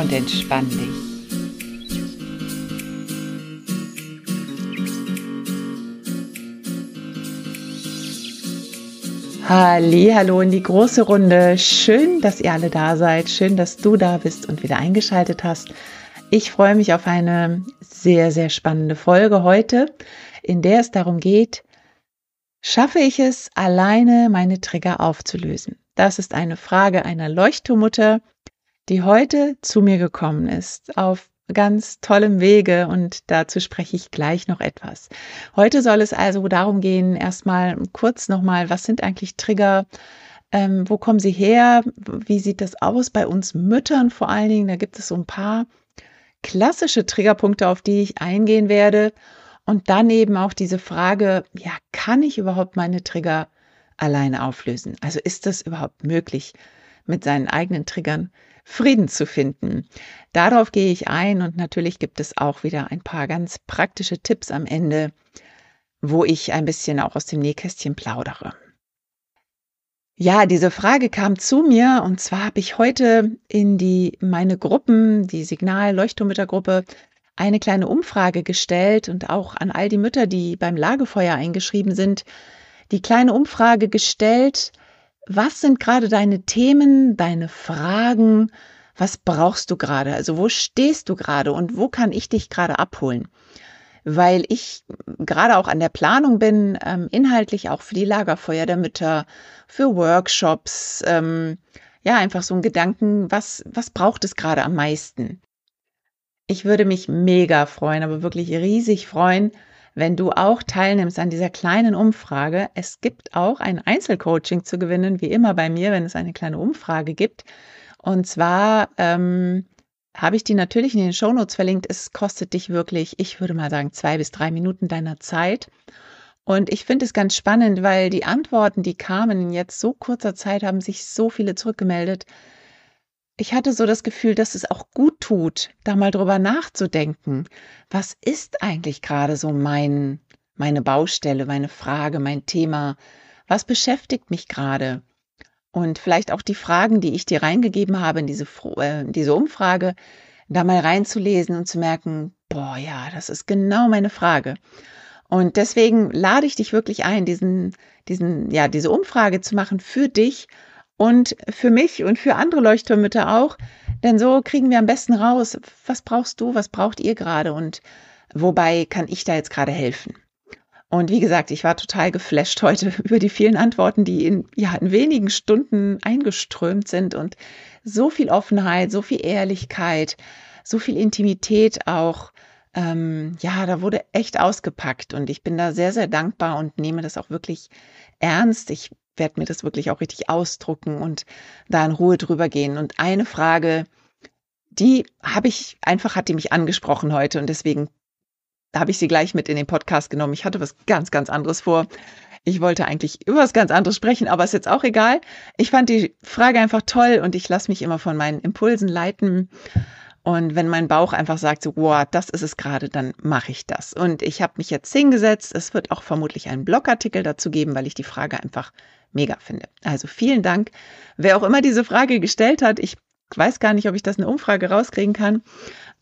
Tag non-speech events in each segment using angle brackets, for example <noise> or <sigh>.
und entspann dich. Hallo in die große Runde. Schön, dass ihr alle da seid. Schön, dass du da bist und wieder eingeschaltet hast. Ich freue mich auf eine sehr, sehr spannende Folge heute, in der es darum geht, schaffe ich es, alleine meine Trigger aufzulösen? Das ist eine Frage einer Leuchtturmutter, die heute zu mir gekommen ist, auf ganz tollem Wege und dazu spreche ich gleich noch etwas. Heute soll es also darum gehen, erstmal kurz nochmal, was sind eigentlich Trigger? Ähm, wo kommen sie her? Wie sieht das aus bei uns Müttern vor allen Dingen? Da gibt es so ein paar klassische Triggerpunkte, auf die ich eingehen werde. Und dann eben auch diese Frage, ja, kann ich überhaupt meine Trigger alleine auflösen? Also ist das überhaupt möglich, mit seinen eigenen Triggern Frieden zu finden. Darauf gehe ich ein und natürlich gibt es auch wieder ein paar ganz praktische Tipps am Ende, wo ich ein bisschen auch aus dem Nähkästchen plaudere. Ja, diese Frage kam zu mir und zwar habe ich heute in die meine Gruppen, die Signal Leuchtturmüttergruppe, eine kleine Umfrage gestellt und auch an all die Mütter, die beim Lagefeuer eingeschrieben sind, die kleine Umfrage gestellt, was sind gerade deine Themen, deine Fragen? Was brauchst du gerade? Also wo stehst du gerade und wo kann ich dich gerade abholen? Weil ich gerade auch an der Planung bin, ähm, inhaltlich auch für die Lagerfeuer der Mütter, für Workshops, ähm, ja, einfach so ein Gedanken, was, was braucht es gerade am meisten? Ich würde mich mega freuen, aber wirklich riesig freuen, wenn du auch teilnimmst an dieser kleinen Umfrage. Es gibt auch ein Einzelcoaching zu gewinnen, wie immer bei mir, wenn es eine kleine Umfrage gibt. Und zwar ähm, habe ich die natürlich in den Shownotes verlinkt. Es kostet dich wirklich, ich würde mal sagen, zwei bis drei Minuten deiner Zeit. Und ich finde es ganz spannend, weil die Antworten, die kamen in jetzt so kurzer Zeit, haben sich so viele zurückgemeldet ich hatte so das Gefühl, dass es auch gut tut, da mal drüber nachzudenken. Was ist eigentlich gerade so mein, meine Baustelle, meine Frage, mein Thema? Was beschäftigt mich gerade? Und vielleicht auch die Fragen, die ich dir reingegeben habe in diese, äh, diese Umfrage, da mal reinzulesen und zu merken, boah, ja, das ist genau meine Frage. Und deswegen lade ich dich wirklich ein, diesen, diesen, ja, diese Umfrage zu machen für dich und für mich und für andere Leuchtturmütter auch. Denn so kriegen wir am besten raus, was brauchst du, was braucht ihr gerade und wobei kann ich da jetzt gerade helfen. Und wie gesagt, ich war total geflasht <laughs> heute über die vielen Antworten, die in, ja, in wenigen Stunden eingeströmt sind und so viel Offenheit, so viel Ehrlichkeit, so viel Intimität auch. Ähm, ja, da wurde echt ausgepackt und ich bin da sehr, sehr dankbar und nehme das auch wirklich ernst. Ich werde mir das wirklich auch richtig ausdrucken und da in Ruhe drüber gehen. Und eine Frage, die habe ich einfach, hat die mich angesprochen heute und deswegen habe ich sie gleich mit in den Podcast genommen. Ich hatte was ganz, ganz anderes vor. Ich wollte eigentlich über was ganz anderes sprechen, aber ist jetzt auch egal. Ich fand die Frage einfach toll und ich lasse mich immer von meinen Impulsen leiten. Und wenn mein Bauch einfach sagt, so, wow, das ist es gerade, dann mache ich das. Und ich habe mich jetzt hingesetzt. Es wird auch vermutlich einen Blogartikel dazu geben, weil ich die Frage einfach mega finde. Also vielen Dank. Wer auch immer diese Frage gestellt hat, ich weiß gar nicht, ob ich das eine Umfrage rauskriegen kann.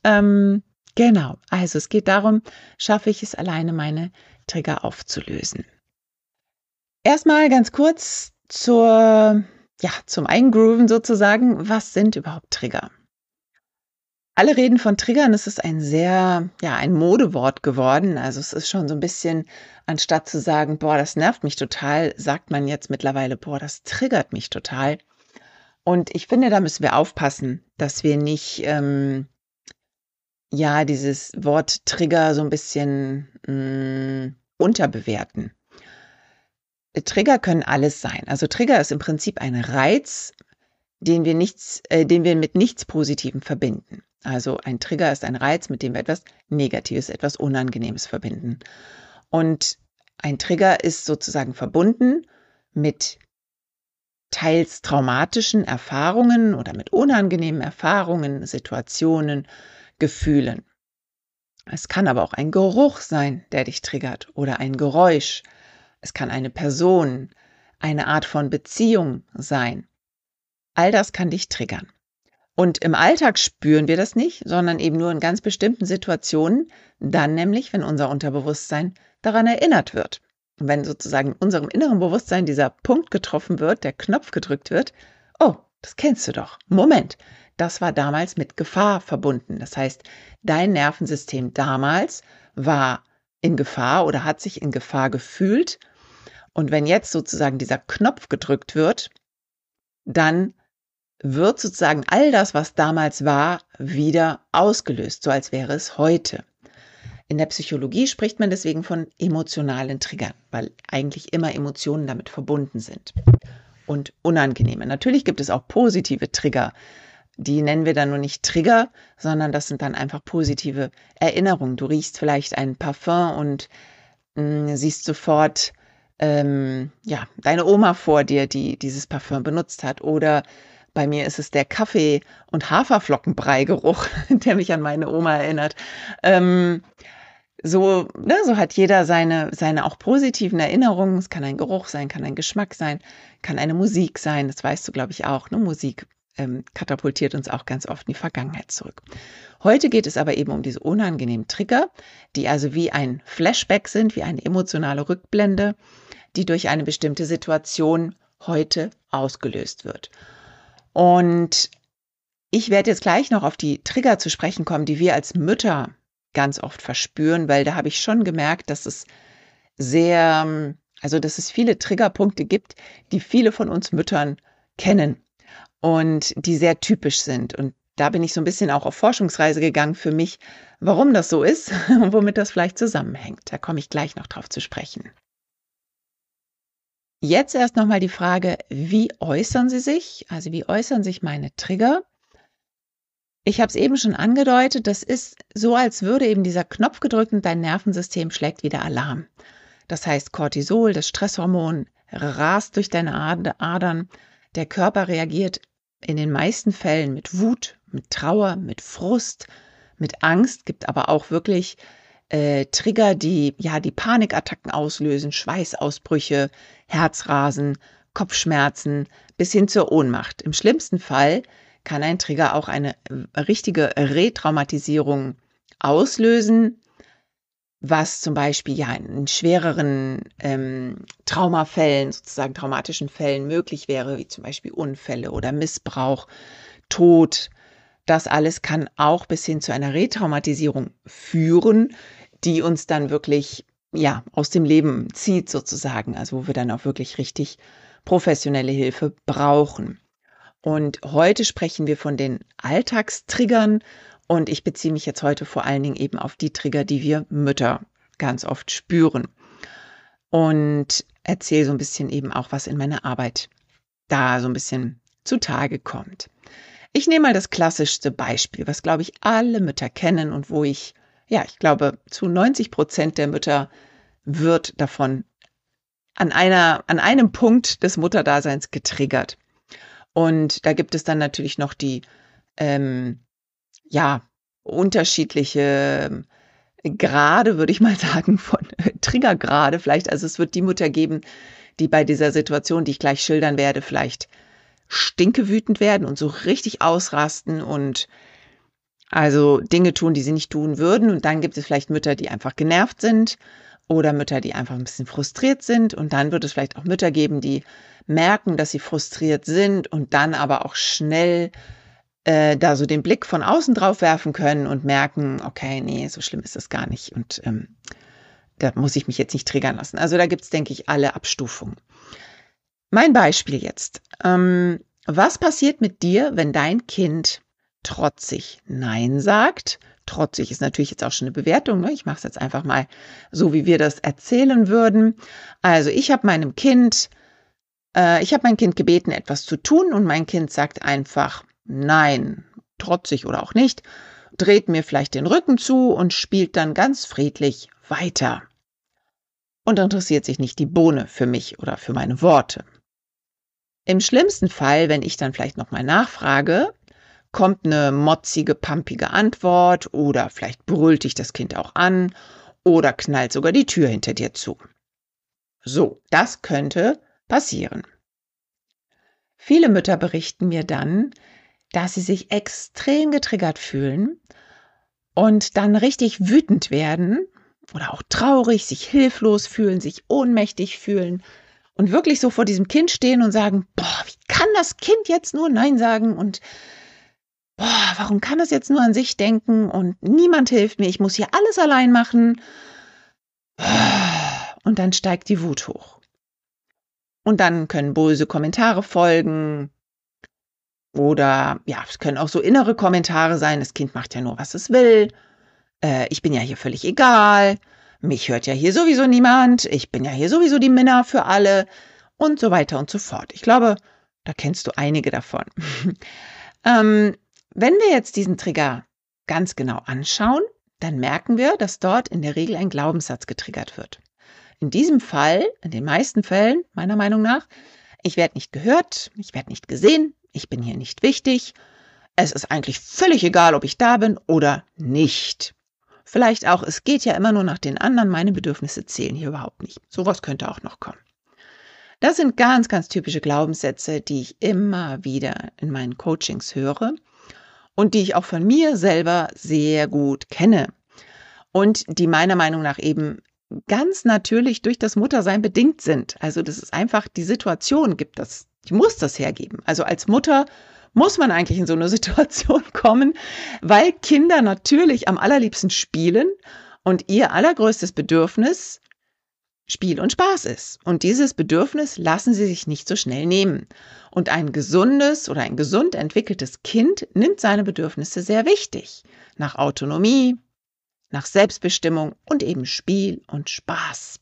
Ähm, genau. Also es geht darum, schaffe ich es alleine, meine Trigger aufzulösen. Erstmal ganz kurz zur, ja, zum Eingrooven sozusagen. Was sind überhaupt Trigger? Alle reden von Triggern. Es ist ein sehr, ja, ein Modewort geworden. Also es ist schon so ein bisschen, anstatt zu sagen, boah, das nervt mich total, sagt man jetzt mittlerweile, boah, das triggert mich total. Und ich finde, da müssen wir aufpassen, dass wir nicht, ähm, ja, dieses Wort Trigger so ein bisschen mh, mm, unterbewerten. Trigger können alles sein. Also Trigger ist im Prinzip ein Reiz, den wir nichts, äh, den wir mit nichts Positivem verbinden. Also ein Trigger ist ein Reiz, mit dem wir etwas Negatives, etwas Unangenehmes verbinden. Und ein Trigger ist sozusagen verbunden mit teils traumatischen Erfahrungen oder mit unangenehmen Erfahrungen, Situationen, Gefühlen. Es kann aber auch ein Geruch sein, der dich triggert oder ein Geräusch. Es kann eine Person, eine Art von Beziehung sein. All das kann dich triggern. Und im Alltag spüren wir das nicht, sondern eben nur in ganz bestimmten Situationen, dann nämlich, wenn unser Unterbewusstsein daran erinnert wird. Und wenn sozusagen in unserem inneren Bewusstsein dieser Punkt getroffen wird, der Knopf gedrückt wird, oh, das kennst du doch. Moment, das war damals mit Gefahr verbunden. Das heißt, dein Nervensystem damals war in Gefahr oder hat sich in Gefahr gefühlt. Und wenn jetzt sozusagen dieser Knopf gedrückt wird, dann wird sozusagen all das, was damals war, wieder ausgelöst, so als wäre es heute. In der Psychologie spricht man deswegen von emotionalen Triggern, weil eigentlich immer Emotionen damit verbunden sind. Und unangenehme. Natürlich gibt es auch positive Trigger. Die nennen wir dann nur nicht Trigger, sondern das sind dann einfach positive Erinnerungen. Du riechst vielleicht ein Parfum und mh, mm, siehst sofort ähm, ja, deine Oma vor dir, die dieses Parfum benutzt hat. Oder bei mir ist es der Kaffee- und Haferflockenbrei-Geruch, <laughs> der mich an meine Oma erinnert. Ähm, so, ne, so hat jeder seine, seine auch positiven Erinnerungen. Es kann ein Geruch sein, kann ein Geschmack sein, kann eine Musik sein. Das weißt du, glaube ich, auch. Ne? Musik ähm, katapultiert uns auch ganz oft in die Vergangenheit zurück. Heute geht es aber eben um diese unangenehmen Trigger, die also wie ein Flashback sind, wie eine emotionale Rückblende, die durch eine bestimmte Situation heute ausgelöst wird. Und ich werde jetzt gleich noch auf die Trigger zu sprechen kommen, die wir als Mütter ganz oft verspüren, weil da habe ich schon gemerkt, dass es sehr, also dass es viele Triggerpunkte gibt, die viele von uns Müttern kennen und die sehr typisch sind. Und da bin ich so ein bisschen auch auf Forschungsreise gegangen für mich, warum das so ist <laughs> und womit das vielleicht zusammenhängt. Da komme ich gleich noch drauf zu sprechen. Jetzt erst nochmal die Frage, wie äußern sie sich? Also wie äußern sich meine Trigger? Ich habe es eben schon angedeutet, das ist so, als würde eben dieser Knopf gedrückt und dein Nervensystem schlägt wieder Alarm. Das heißt, Cortisol, das Stresshormon, rast durch deine Adern. Der Körper reagiert in den meisten Fällen mit Wut, mit Trauer, mit Frust, mit Angst, gibt aber auch wirklich äh, Trigger, die ja die Panikattacken auslösen, Schweißausbrüche, Herzrasen, Kopfschmerzen bis hin zur Ohnmacht. Im schlimmsten Fall kann ein Trigger auch eine äh, richtige Retraumatisierung auslösen, was zum Beispiel ja in schwereren ähm, Traumafällen, sozusagen traumatischen Fällen möglich wäre, wie zum Beispiel Unfälle oder Missbrauch, Tod. Das alles kann auch bis hin zu einer Retraumatisierung führen, die uns dann wirklich ja aus dem Leben zieht sozusagen, also wo wir dann auch wirklich richtig professionelle Hilfe brauchen. Und heute sprechen wir von den Alltagstriggern und ich beziehe mich jetzt heute vor allen Dingen eben auf die Trigger, die wir Mütter ganz oft spüren. Und erzähle so ein bisschen eben auch, was in meiner Arbeit da so ein bisschen zutage kommt. Ich nehme mal das klassischste Beispiel, was glaube ich alle Mütter kennen und wo ich, ja, ich glaube, zu 90 Prozent der Mütter wird davon an einer, an einem Punkt des Mutterdaseins getriggert. Und da gibt es dann natürlich noch die, ähm, ja, unterschiedliche ähm, Grade, würde ich mal <laughs> sagen, von Triggergrade vielleicht. Also es wird die Mutter geben, die bei dieser Situation, die ich gleich schildern werde, vielleicht stinkewütend werden und so richtig ausrasten und also Dinge tun, die sie nicht tun würden. Und dann gibt es vielleicht Mütter, die einfach genervt sind oder Mütter, die einfach ein bisschen frustriert sind. Und dann wird es vielleicht auch Mütter geben, die merken, dass sie frustriert sind und dann aber auch schnell äh, da so den Blick von außen drauf werfen können und merken, okay, nee, so schlimm ist das gar nicht. Und ähm, da muss ich mich jetzt nicht triggern lassen. Also da gibt es, denke ich, alle Abstufungen. Mein Beispiel jetzt. Ähm, was passiert mit dir, wenn dein Kind trotzig Nein sagt? Trotzig ist natürlich jetzt auch schon eine Bewertung. Ne? Ich mache es jetzt einfach mal so, wie wir das erzählen würden. Also ich habe meinem Kind Äh, ich habe mein Kind gebeten, etwas zu tun und mein Kind sagt einfach nein, trotzig oder auch nicht, dreht mir vielleicht den Rücken zu und spielt dann ganz friedlich weiter. Und interessiert sich nicht die Bohne für mich oder für meine Worte. Im schlimmsten Fall, wenn ich dann vielleicht nochmal nachfrage, kommt eine motzige, pampige Antwort oder vielleicht brüllt dich das Kind auch an oder knallt sogar die Tür hinter dir zu. So, das könnte passieren. Viele Mütter berichten mir dann, dass sie sich extrem getriggert fühlen und dann richtig wütend werden oder auch traurig, sich hilflos fühlen, sich ohnmächtig fühlen und wirklich so vor diesem Kind stehen und sagen, boah, wie kann das Kind jetzt nur Nein sagen und boah, warum kann es jetzt nur an sich denken und niemand hilft mir, ich muss hier alles allein machen. Und dann steigt die Wut hoch. Und dann können böse Kommentare folgen. Oder ja, es können auch so innere Kommentare sein. Das Kind macht ja nur, was es will. Äh, ich bin ja hier völlig egal. Mich hört ja hier sowieso niemand. Ich bin ja hier sowieso die Minna für alle. Und so weiter und so fort. Ich glaube, da kennst du einige davon. <laughs> ähm, wenn wir jetzt diesen Trigger ganz genau anschauen, dann merken wir, dass dort in der Regel ein Glaubenssatz getriggert wird. In diesem Fall, in den meisten Fällen, meiner Meinung nach, ich werde nicht gehört, ich werde nicht gesehen, ich bin hier nicht wichtig, es ist eigentlich völlig egal, ob ich da bin oder nicht. Vielleicht auch, es geht ja immer nur nach den anderen, meine Bedürfnisse zählen hier überhaupt nicht. Sowas könnte auch noch kommen. Das sind ganz, ganz typische Glaubenssätze, die ich immer wieder in meinen Coachings höre und die ich auch von mir selber sehr gut kenne und die meiner Meinung nach eben ganz natürlich durch das Muttersein bedingt sind. Also das ist einfach die Situation gibt das, die muss das hergeben. Also als Mutter muss man eigentlich in so eine <laughs> Situation kommen, weil Kinder natürlich am allerliebsten spielen und ihr allergrößtes Bedürfnis Spiel und Spaß ist. Und dieses Bedürfnis lassen sie sich nicht so schnell nehmen. Und ein gesundes oder ein gesund entwickeltes Kind nimmt seine Bedürfnisse sehr wichtig. Nach Autonomie, nach Selbstbestimmung und eben Spiel und Spaß.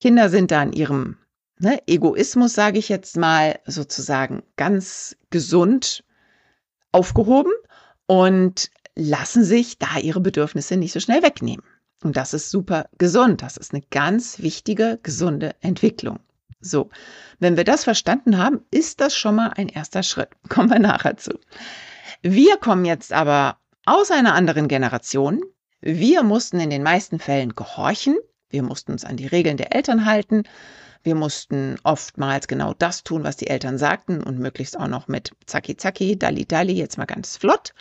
Kinder sind da in ihrem ne, Egoismus, sage ich jetzt mal, sozusagen ganz gesund aufgehoben und lassen sich da ihre Bedürfnisse nicht so schnell wegnehmen. Und das ist super gesund. Das ist eine ganz wichtige, gesunde Entwicklung. So, wenn wir das verstanden haben, ist das schon mal ein erster Schritt. <laughs> Kommen wir nachher zu. Wir kommen jetzt aber aus einer anderen Generation. Wir mussten in den meisten Fällen gehorchen. Wir mussten uns an die Regeln der Eltern halten. Wir mussten oftmals genau das tun, was die Eltern sagten und möglichst auch noch mit Zacki Zacki, Dalli Dalli, jetzt mal ganz flott.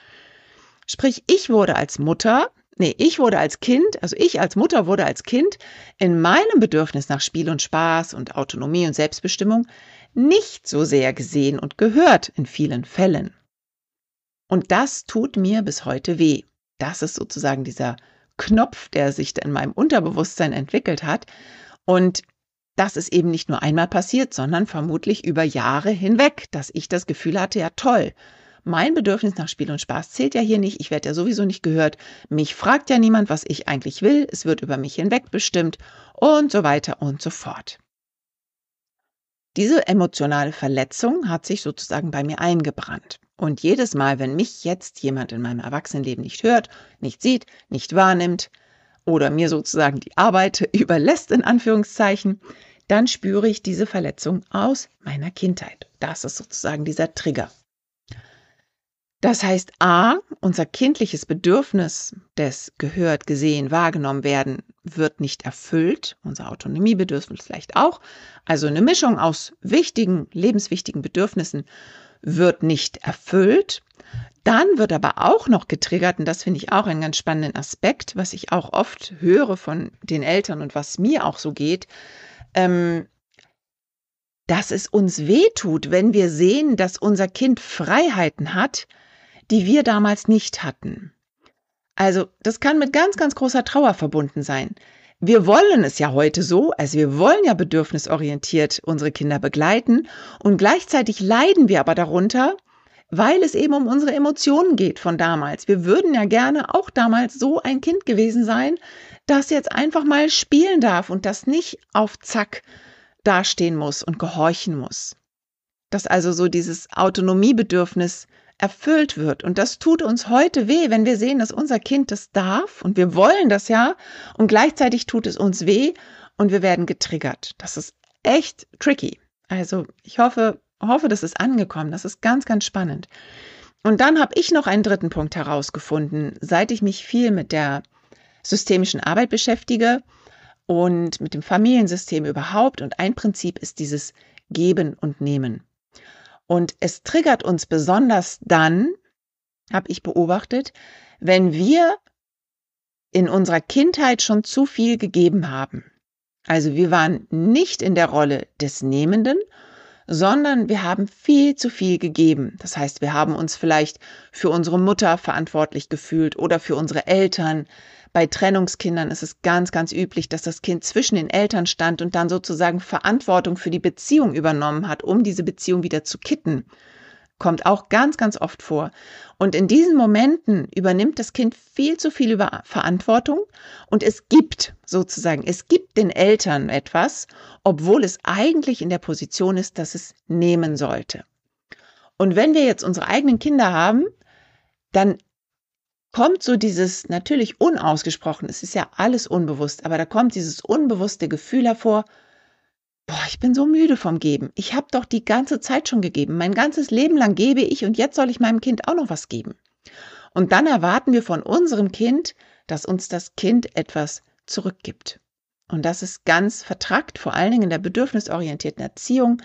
Sprich, ich wurde als Mutter Nee, ich wurde als Kind, also ich als Mutter wurde als Kind in meinem Bedürfnis nach Spiel und Spaß und Autonomie und Selbstbestimmung nicht so sehr gesehen und gehört in vielen Fällen. Und das tut mir bis heute weh. Das ist sozusagen dieser Knopf, der sich in meinem Unterbewusstsein entwickelt hat. Und das ist eben nicht nur einmal passiert, sondern vermutlich über Jahre hinweg, dass ich das Gefühl hatte, ja toll, mein Bedürfnis nach Spiel und Spaß zählt ja hier nicht. Ich werde ja sowieso nicht gehört. Mich fragt ja niemand, was ich eigentlich will. Es wird über mich hinweg bestimmt und so weiter und so fort. Diese emotionale Verletzung hat sich sozusagen bei mir eingebrannt. Und jedes Mal, wenn mich jetzt jemand in meinem Erwachsenenleben nicht hört, nicht sieht, nicht wahrnimmt oder mir sozusagen die Arbeit <laughs> überlässt, in Anführungszeichen, dann spüre ich diese Verletzung aus meiner Kindheit. Das ist sozusagen dieser Trigger. Das heißt, a, unser kindliches Bedürfnis des gehört, gesehen, wahrgenommen werden wird nicht erfüllt, unser Autonomiebedürfnis vielleicht auch. Also eine Mischung aus wichtigen, lebenswichtigen Bedürfnissen wird nicht erfüllt. Dann wird aber auch noch getriggert, und das finde ich auch einen ganz spannenden Aspekt, was ich auch oft höre von den Eltern und was mir auch so geht, ähm, dass es uns weh tut, wenn wir sehen, dass unser Kind Freiheiten hat, die wir damals nicht hatten. Also das kann mit ganz, ganz großer Trauer verbunden sein. Wir wollen es ja heute so, also wir wollen ja bedürfnisorientiert unsere Kinder begleiten und gleichzeitig leiden wir aber darunter, weil es eben um unsere Emotionen geht von damals. Wir würden ja gerne auch damals so ein Kind gewesen sein, das jetzt einfach mal spielen darf und das nicht auf Zack dastehen muss und gehorchen muss. dass also so dieses Autonomiebedürfnis erfüllt wird. Und das tut uns heute weh, wenn wir sehen, dass unser Kind das darf und wir wollen das ja und gleichzeitig tut es uns weh und wir werden getriggert. Das ist echt tricky. Also ich hoffe, hoffe, das ist angekommen. Das ist ganz, ganz spannend. Und dann habe ich noch einen dritten Punkt herausgefunden, seit ich mich viel mit der systemischen Arbeit beschäftige und mit dem Familiensystem überhaupt. Und ein Prinzip ist dieses Geben und Nehmen. Und es triggert uns besonders dann, habe ich beobachtet, wenn wir in unserer Kindheit schon zu viel gegeben haben. Also wir waren nicht in der Rolle des Nehmenden, sondern wir haben viel zu viel gegeben. Das heißt, wir haben uns vielleicht für unsere Mutter verantwortlich gefühlt oder für unsere Eltern. Bei Trennungskindern ist es ganz, ganz üblich, dass das Kind zwischen den Eltern stand und dann sozusagen Verantwortung für die Beziehung übernommen hat, um diese Beziehung wieder zu kitten. Kommt auch ganz, ganz oft vor. Und in diesen Momenten übernimmt das Kind viel zu viel über Verantwortung und es gibt sozusagen, es gibt den Eltern etwas, obwohl es eigentlich in der Position ist, dass es nehmen sollte. Und wenn wir jetzt unsere eigenen Kinder haben, dann kommt so dieses natürlich unausgesprochen, es ist ja alles unbewusst, aber da kommt dieses unbewusste Gefühl hervor, boah, ich bin so müde vom Geben. Ich habe doch die ganze Zeit schon gegeben. Mein ganzes Leben lang gebe ich und jetzt soll ich meinem Kind auch noch was geben. Und dann erwarten wir von unserem Kind, dass uns das Kind etwas zurückgibt. Und das ist ganz vertrackt, vor allen Dingen in der bedürfnisorientierten Erziehung,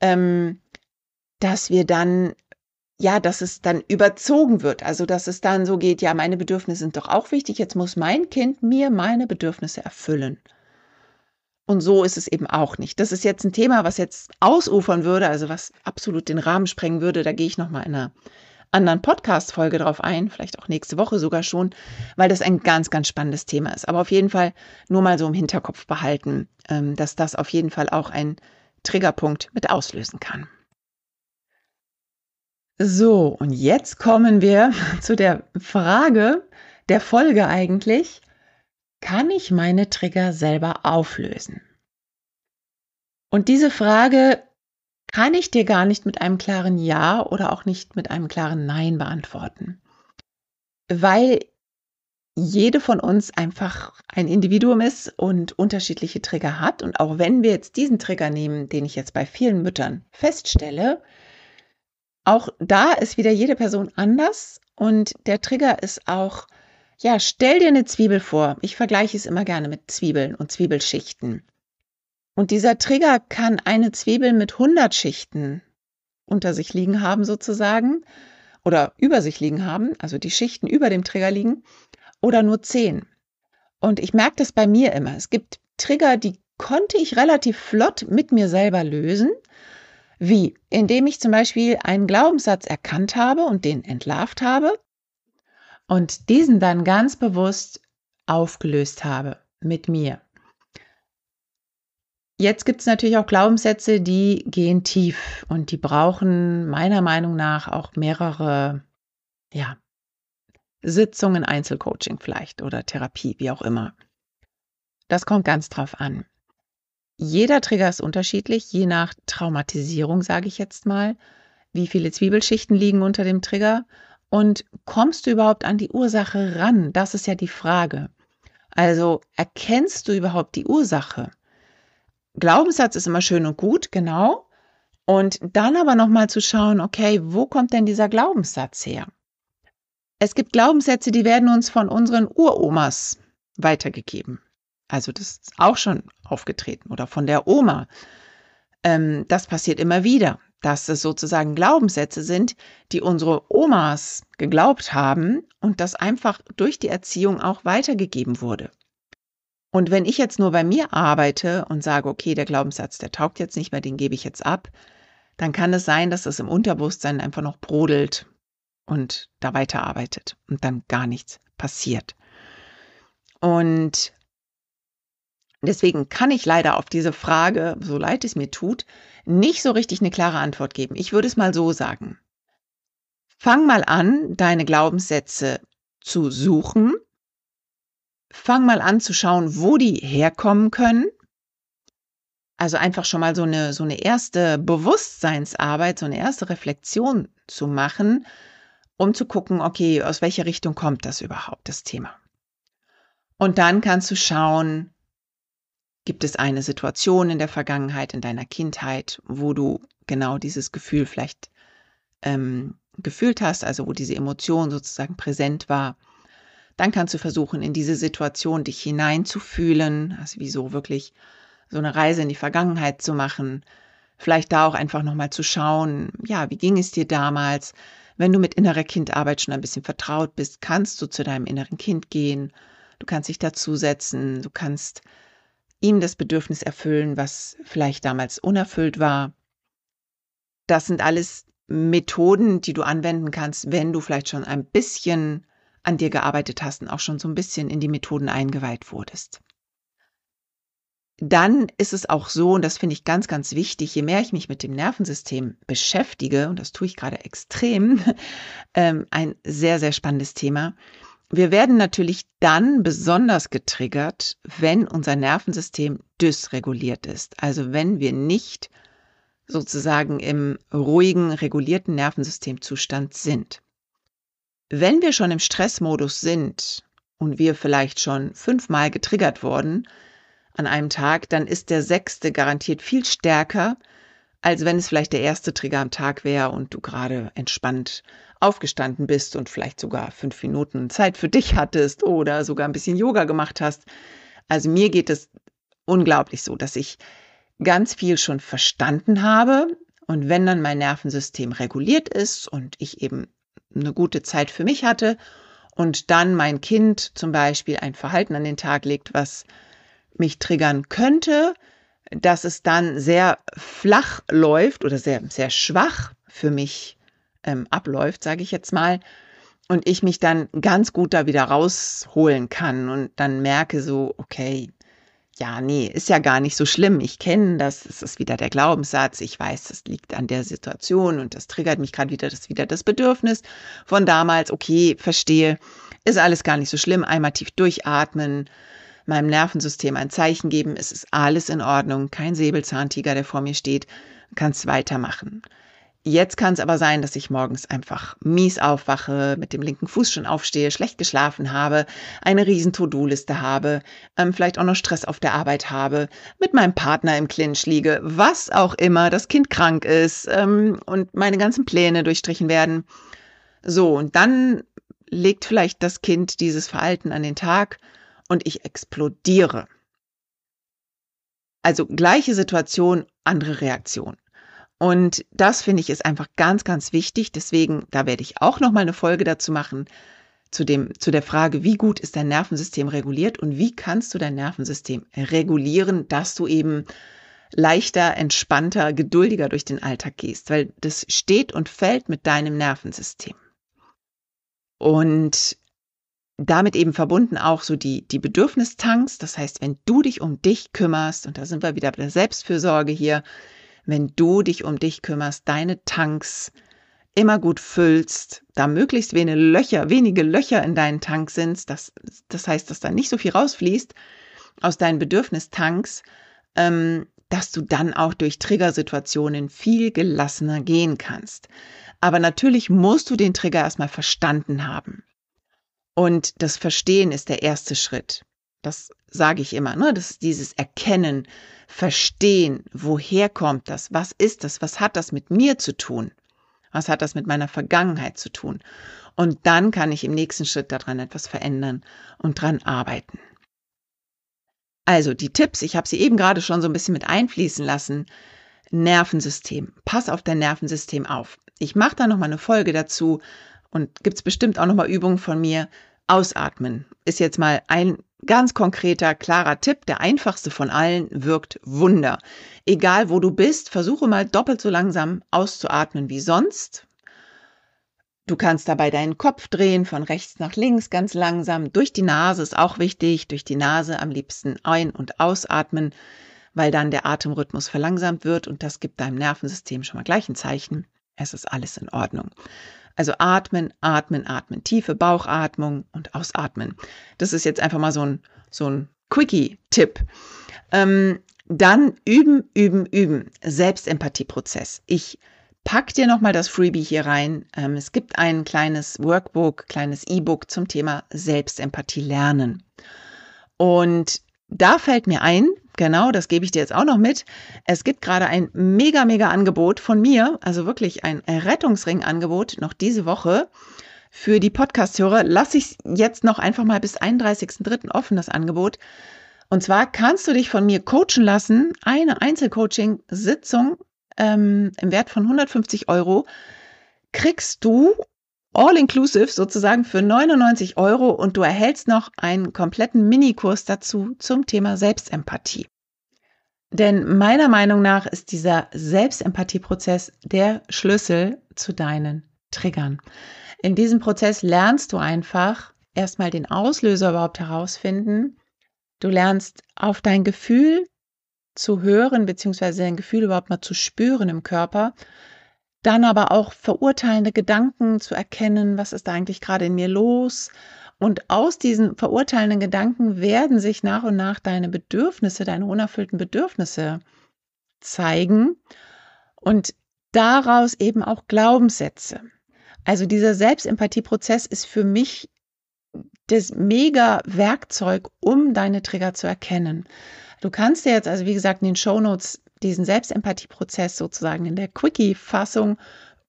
ähm, dass wir dann, ja, dass es dann überzogen wird. Also, dass es dann so geht, ja, meine Bedürfnisse sind doch auch wichtig. Jetzt muss mein Kind mir meine Bedürfnisse erfüllen. Und so ist es eben auch nicht. Das ist jetzt ein Thema, was jetzt ausufern würde, also was absolut den Rahmen sprengen würde. Da gehe ich nochmal in einer anderen Podcast-Folge drauf ein, vielleicht auch nächste Woche sogar schon, weil das ein ganz, ganz spannendes Thema ist. Aber auf jeden Fall nur mal so im Hinterkopf behalten, ähm, dass das auf jeden Fall auch ein Triggerpunkt mit auslösen kann. So, und jetzt kommen wir <laughs> zu der Frage der Folge eigentlich kann ich meine Trigger selber auflösen? Und diese Frage kann ich dir gar nicht mit einem klaren Ja oder auch nicht mit einem klaren Nein beantworten, weil jede von uns einfach ein Individuum ist und unterschiedliche Trigger hat. Und auch wenn wir jetzt diesen Trigger nehmen, den ich jetzt bei vielen Müttern feststelle, auch da ist wieder jede Person anders und der Trigger ist auch ja, stell dir eine Zwiebel vor. Ich vergleiche es immer gerne mit Zwiebeln und Zwiebelschichten. Und dieser Trigger kann eine Zwiebel mit 100 Schichten unter sich liegen haben sozusagen oder über sich liegen haben, also die Schichten über dem Trigger liegen oder nur 10. Und ich merke das bei mir immer. Es gibt Trigger, die konnte ich relativ flott mit mir selber lösen. Wie? Indem ich zum Beispiel einen Glaubenssatz erkannt habe und den entlarvt habe und diesen dann ganz bewusst aufgelöst habe mit mir. Jetzt gibt es natürlich auch Glaubenssätze, die gehen tief und die brauchen meiner Meinung nach auch mehrere ja, Sitzungen, Einzelcoaching vielleicht oder Therapie, wie auch immer. Das kommt ganz drauf an. Jeder Trigger ist unterschiedlich, je nach Traumatisierung, sage ich jetzt mal. Wie viele Zwiebelschichten liegen unter dem Trigger und kommst du überhaupt an die Ursache ran? Das ist ja die Frage. Also erkennst du überhaupt die Ursache? Glaubenssatz ist immer schön und gut, genau. Und dann aber nochmal zu schauen, okay, wo kommt denn dieser Glaubenssatz her? Es gibt Glaubenssätze, die werden uns von unseren Uromas weitergegeben. Also das ist auch schon aufgetreten oder von der Oma. Ähm, das passiert immer wieder dass es sozusagen Glaubenssätze sind, die unsere Omas geglaubt haben und das einfach durch die Erziehung auch weitergegeben wurde. Und wenn ich jetzt nur bei mir arbeite und sage, okay, der Glaubenssatz, der taugt jetzt nicht mehr, den gebe ich jetzt ab, dann kann es sein, dass das im Unterbewusstsein einfach noch brodelt und da weiterarbeitet und dann gar nichts passiert. Und deswegen kann ich leider auf diese Frage, so leid es mir tut, nicht so richtig eine klare Antwort geben. Ich würde es mal so sagen. Fang mal an, deine Glaubenssätze zu suchen. Fang mal an zu schauen, wo die herkommen können. Also einfach schon mal so eine, so eine erste Bewusstseinsarbeit, so eine erste Reflexion zu machen, um zu gucken, okay, aus welcher Richtung kommt das überhaupt, das Thema. Und dann kannst du schauen, gibt es eine Situation in der Vergangenheit, in deiner Kindheit, wo du genau dieses Gefühl vielleicht ähm, gefühlt hast, also wo diese Emotion sozusagen präsent war. Dann kannst du versuchen, in diese Situation dich hineinzufühlen, also wie so wirklich so eine Reise in die Vergangenheit zu machen. Vielleicht da auch einfach nochmal zu schauen, ja, wie ging es dir damals? Wenn du mit innerer Kindarbeit schon ein bisschen vertraut bist, kannst du zu deinem inneren Kind gehen. Du kannst dich dazusetzen. Du kannst ihm das Bedürfnis erfüllen, was vielleicht damals unerfüllt war. Das sind alles Methoden, die du anwenden kannst, wenn du vielleicht schon ein bisschen an dir gearbeitet hast und auch schon so ein bisschen in die Methoden eingeweiht wurdest dann ist es auch so, und das finde ich ganz, ganz wichtig, je mehr ich mich mit dem Nervensystem beschäftige, und das tue ich gerade extrem, <laughs> ähm, ein sehr, sehr spannendes Thema. Wir werden natürlich dann besonders getriggert, wenn unser Nervensystem dysreguliert ist. Also wenn wir nicht sozusagen im ruhigen, regulierten Nervensystemzustand sind. Wenn wir schon im Stressmodus sind und wir vielleicht schon fünfmal getriggert wurden, an einem Tag, dann ist der sechste garantiert viel stärker, als wenn es vielleicht der erste Trigger am Tag wäre und du gerade entspannt aufgestanden bist und vielleicht sogar fünf Minuten Zeit für dich hattest oder sogar ein bisschen Yoga gemacht hast. Also mir geht es unglaublich so, dass ich ganz viel schon verstanden habe und wenn dann mein Nervensystem reguliert ist und ich eben eine gute Zeit für mich hatte und dann mein Kind zum Beispiel ein Verhalten an den Tag legt, was mich triggern könnte, dass es dann sehr flach läuft oder sehr, sehr schwach für mich ähm, abläuft, sage ich jetzt mal, und ich mich dann ganz gut da wieder rausholen kann und dann merke so, okay, ja, nee, ist ja gar nicht so schlimm. Ich kenne das, es ist wieder der Glaubenssatz. Ich weiß, das liegt an der Situation und das triggert mich gerade wieder, das wieder das Bedürfnis von damals. Okay, verstehe, ist alles gar nicht so schlimm. Einmal tief durchatmen, meinem Nervensystem ein Zeichen geben, es ist alles in Ordnung, kein Säbelzahntiger, der vor mir steht, kannst weitermachen. Jetzt kann es aber sein, dass ich morgens einfach mies aufwache, mit dem linken Fuß schon aufstehe, schlecht geschlafen habe, eine riesen To-Do-Liste habe, ähm, vielleicht auch noch Stress auf der Arbeit habe, mit meinem Partner im Clinch liege, was auch immer, das Kind krank ist ähm, und meine ganzen Pläne durchstrichen werden. So, und dann legt vielleicht das Kind dieses Verhalten an den Tag und ich explodiere. Also gleiche Situation, andere Reaktion. Und das finde ich ist einfach ganz, ganz wichtig. Deswegen, da werde ich auch noch mal eine Folge dazu machen zu dem, zu der Frage, wie gut ist dein Nervensystem reguliert und wie kannst du dein Nervensystem regulieren, dass du eben leichter, entspannter, geduldiger durch den Alltag gehst, weil das steht und fällt mit deinem Nervensystem. Und damit eben verbunden auch so die, die Bedürfnistanks. Das heißt, wenn du dich um dich kümmerst, und da sind wir wieder bei der Selbstfürsorge hier, wenn du dich um dich kümmerst, deine Tanks immer gut füllst, da möglichst wenige Löcher, wenige Löcher in deinen Tank sind, das, das heißt, dass da nicht so viel rausfließt aus deinen Bedürfnistanks, ähm, dass du dann auch durch Triggersituationen viel gelassener gehen kannst. Aber natürlich musst du den Trigger erstmal verstanden haben. Und das Verstehen ist der erste Schritt. Das sage ich immer, ne? Das ist dieses Erkennen, Verstehen, woher kommt das? Was ist das? Was hat das mit mir zu tun? Was hat das mit meiner Vergangenheit zu tun? Und dann kann ich im nächsten Schritt daran etwas verändern und dran arbeiten. Also die Tipps, ich habe sie eben gerade schon so ein bisschen mit einfließen lassen. Nervensystem. Pass auf dein Nervensystem auf. Ich mache da noch mal eine Folge dazu und gibt es bestimmt auch noch mal Übungen von mir, Ausatmen ist jetzt mal ein ganz konkreter, klarer Tipp. Der einfachste von allen wirkt Wunder. Egal wo du bist, versuche mal doppelt so langsam auszuatmen wie sonst. Du kannst dabei deinen Kopf drehen von rechts nach links ganz langsam. Durch die Nase ist auch wichtig. Durch die Nase am liebsten ein- und ausatmen, weil dann der Atemrhythmus verlangsamt wird und das gibt deinem Nervensystem schon mal gleich ein Zeichen. Es ist alles in Ordnung. Also atmen, atmen, atmen, tiefe Bauchatmung und ausatmen. Das ist jetzt einfach mal so ein, so ein Quickie-Tipp. Ähm, Dann üben, üben, üben. Selbstempathieprozess. Ich pack dir nochmal das Freebie hier rein. Ähm, es gibt ein kleines Workbook, kleines E-Book zum Thema Selbstempathie lernen. Und da fällt mir ein, genau, das gebe ich dir jetzt auch noch mit. Es gibt gerade ein mega, mega Angebot von mir, also wirklich ein Rettungsring-Angebot noch diese Woche. Für die Podcast-Hörer lasse ich jetzt noch einfach mal bis 31.03. offen, das Angebot. Und zwar kannst du dich von mir coachen lassen, eine Einzelcoaching-Sitzung ähm, im Wert von 150 Euro kriegst du all-inclusive sozusagen für 99 Euro und du erhältst noch einen kompletten Minikurs dazu zum Thema Selbstempathie. Denn meiner Meinung nach ist dieser Selbstempathieprozess der Schlüssel zu deinen Triggern. In diesem Prozess lernst du einfach erstmal den Auslöser überhaupt herausfinden. Du lernst auf dein Gefühl zu hören, beziehungsweise dein Gefühl überhaupt mal zu spüren im Körper. Dann aber auch verurteilende Gedanken zu erkennen, was ist da eigentlich gerade in mir los. Und aus diesen verurteilenden Gedanken werden sich nach und nach deine Bedürfnisse, deine unerfüllten Bedürfnisse zeigen und daraus eben auch Glaubenssätze. Also dieser Selbstempathieprozess ist für mich das mega Werkzeug, um deine Trigger zu erkennen. Du kannst dir jetzt also, wie gesagt, in den Show Notes diesen Selbstempathieprozess sozusagen in der Quickie-Fassung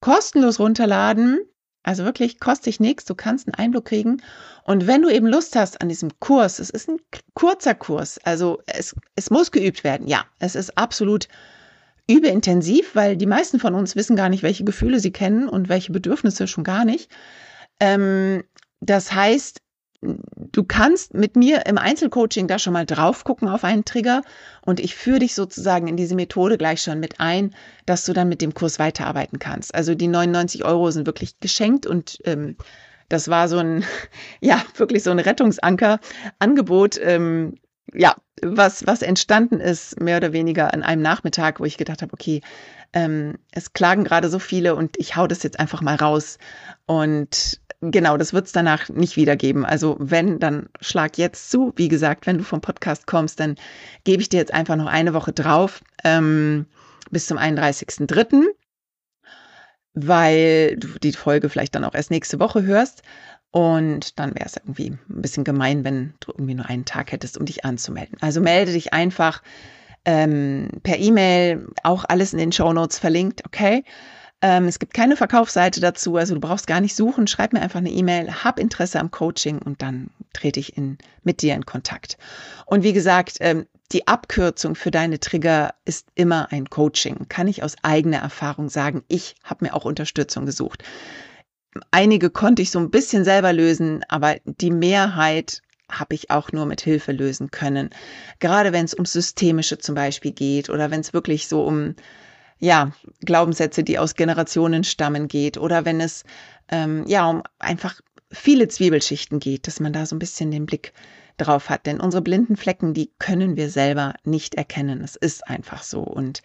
kostenlos runterladen. Also wirklich kostet dich nichts, du kannst einen Einblick kriegen. Und wenn du eben Lust hast an diesem Kurs, es ist ein kurzer Kurs, also es, es muss geübt werden, ja, es ist absolut übeintensiv, weil die meisten von uns wissen gar nicht, welche Gefühle sie kennen und welche Bedürfnisse schon gar nicht. Ähm, das heißt, du kannst mit mir im Einzelcoaching da schon mal drauf gucken auf einen Trigger und ich führe dich sozusagen in diese Methode gleich schon mit ein, dass du dann mit dem Kurs weiterarbeiten kannst. Also die 99 Euro sind wirklich geschenkt und ähm, das war so ein, <laughs> ja, wirklich so ein Rettungsanker-Angebot, ähm, ja, was, was entstanden ist, mehr oder weniger an einem Nachmittag, wo ich gedacht habe, okay, ähm, es klagen gerade so viele und ich hau das jetzt einfach mal raus. Und genau, das wird es danach nicht wiedergeben. Also wenn, dann schlag jetzt zu. Wie gesagt, wenn du vom Podcast kommst, dann gebe ich dir jetzt einfach noch eine Woche drauf ähm, bis zum 31.03., weil du die Folge vielleicht dann auch erst nächste Woche hörst. Und dann wäre es irgendwie ein bisschen gemein, wenn du irgendwie nur einen Tag hättest, um dich anzumelden. Also melde dich einfach ähm, per E-Mail, auch alles in den Show Notes verlinkt, okay? Ähm, es gibt keine Verkaufsseite dazu, also du brauchst gar nicht suchen. Schreib mir einfach eine E-Mail, hab Interesse am Coaching und dann trete ich in, mit dir in Kontakt. Und wie gesagt, ähm, die Abkürzung für deine Trigger ist immer ein Coaching. Kann ich aus eigener Erfahrung sagen. Ich habe mir auch Unterstützung gesucht. Einige konnte ich so ein bisschen selber lösen, aber die Mehrheit habe ich auch nur mit Hilfe lösen können. Gerade wenn es um systemische zum Beispiel geht oder wenn es wirklich so um ja, Glaubenssätze, die aus Generationen stammen geht oder wenn es ähm, ja um einfach viele Zwiebelschichten geht, dass man da so ein bisschen den Blick drauf hat. Denn unsere blinden Flecken, die können wir selber nicht erkennen. Es ist einfach so. Und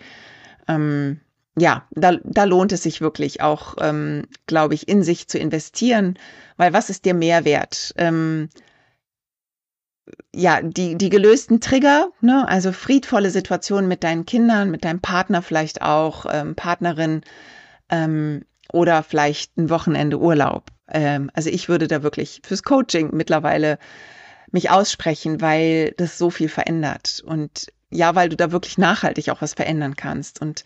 ähm, ja, da, da lohnt es sich wirklich auch, ähm, glaube ich, in sich zu investieren, weil was ist dir mehr wert? Ähm, ja, die, die gelösten Trigger, ne, also friedvolle Situationen mit deinen Kindern, mit deinem Partner vielleicht auch, ähm, Partnerin ähm, oder vielleicht ein Wochenende Urlaub. Ähm, also ich würde da wirklich fürs Coaching mittlerweile mich aussprechen, weil das so viel verändert. Und ja, weil du da wirklich nachhaltig auch was verändern kannst. Und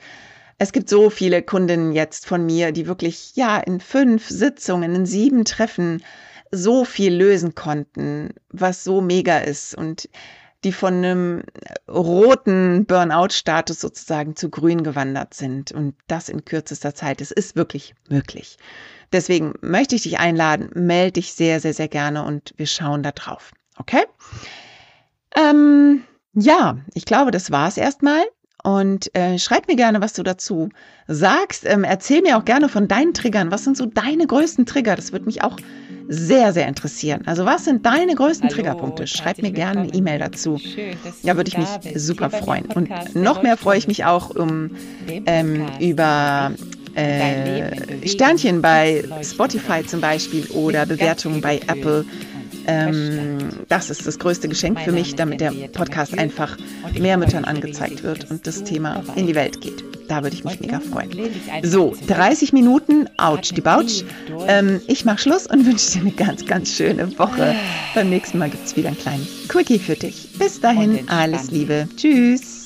es gibt so viele Kundinnen jetzt von mir, die wirklich, ja, in fünf Sitzungen, in sieben Treffen so viel lösen konnten, was so mega ist und die von einem roten Burnout-Status sozusagen zu grün gewandert sind und das in kürzester Zeit. Es ist wirklich möglich. Deswegen möchte ich dich einladen, melde dich sehr, sehr, sehr gerne und wir schauen da drauf. Okay? Ähm, ja, ich glaube, das war es erstmal. Und äh, schreib mir gerne, was du dazu sagst. Ähm, erzähl mir auch gerne von deinen Triggern. Was sind so deine größten Trigger? Das würde mich auch sehr, sehr interessieren. Also was sind deine größten Triggerpunkte? Schreib mir gerne eine E-Mail dazu. Da würde ich mich super freuen. Und noch mehr freue ich mich auch um ähm, über äh, Sternchen bei Spotify zum Beispiel oder Bewertungen bei Apple Ähm, das ist das größte Geschenk für mich, damit der Podcast einfach mehr Müttern angezeigt wird und das Thema in die Welt geht. Da würde ich mich mega freuen. So, 30 Minuten, ouch, die Bouch. Ähm, ich mache Schluss und <laughs> wünsche dir eine ganz, ganz schöne Woche. Beim nächsten Mal gibt es wieder einen kleinen Quickie für dich. Bis dahin, alles Liebe. Tschüss.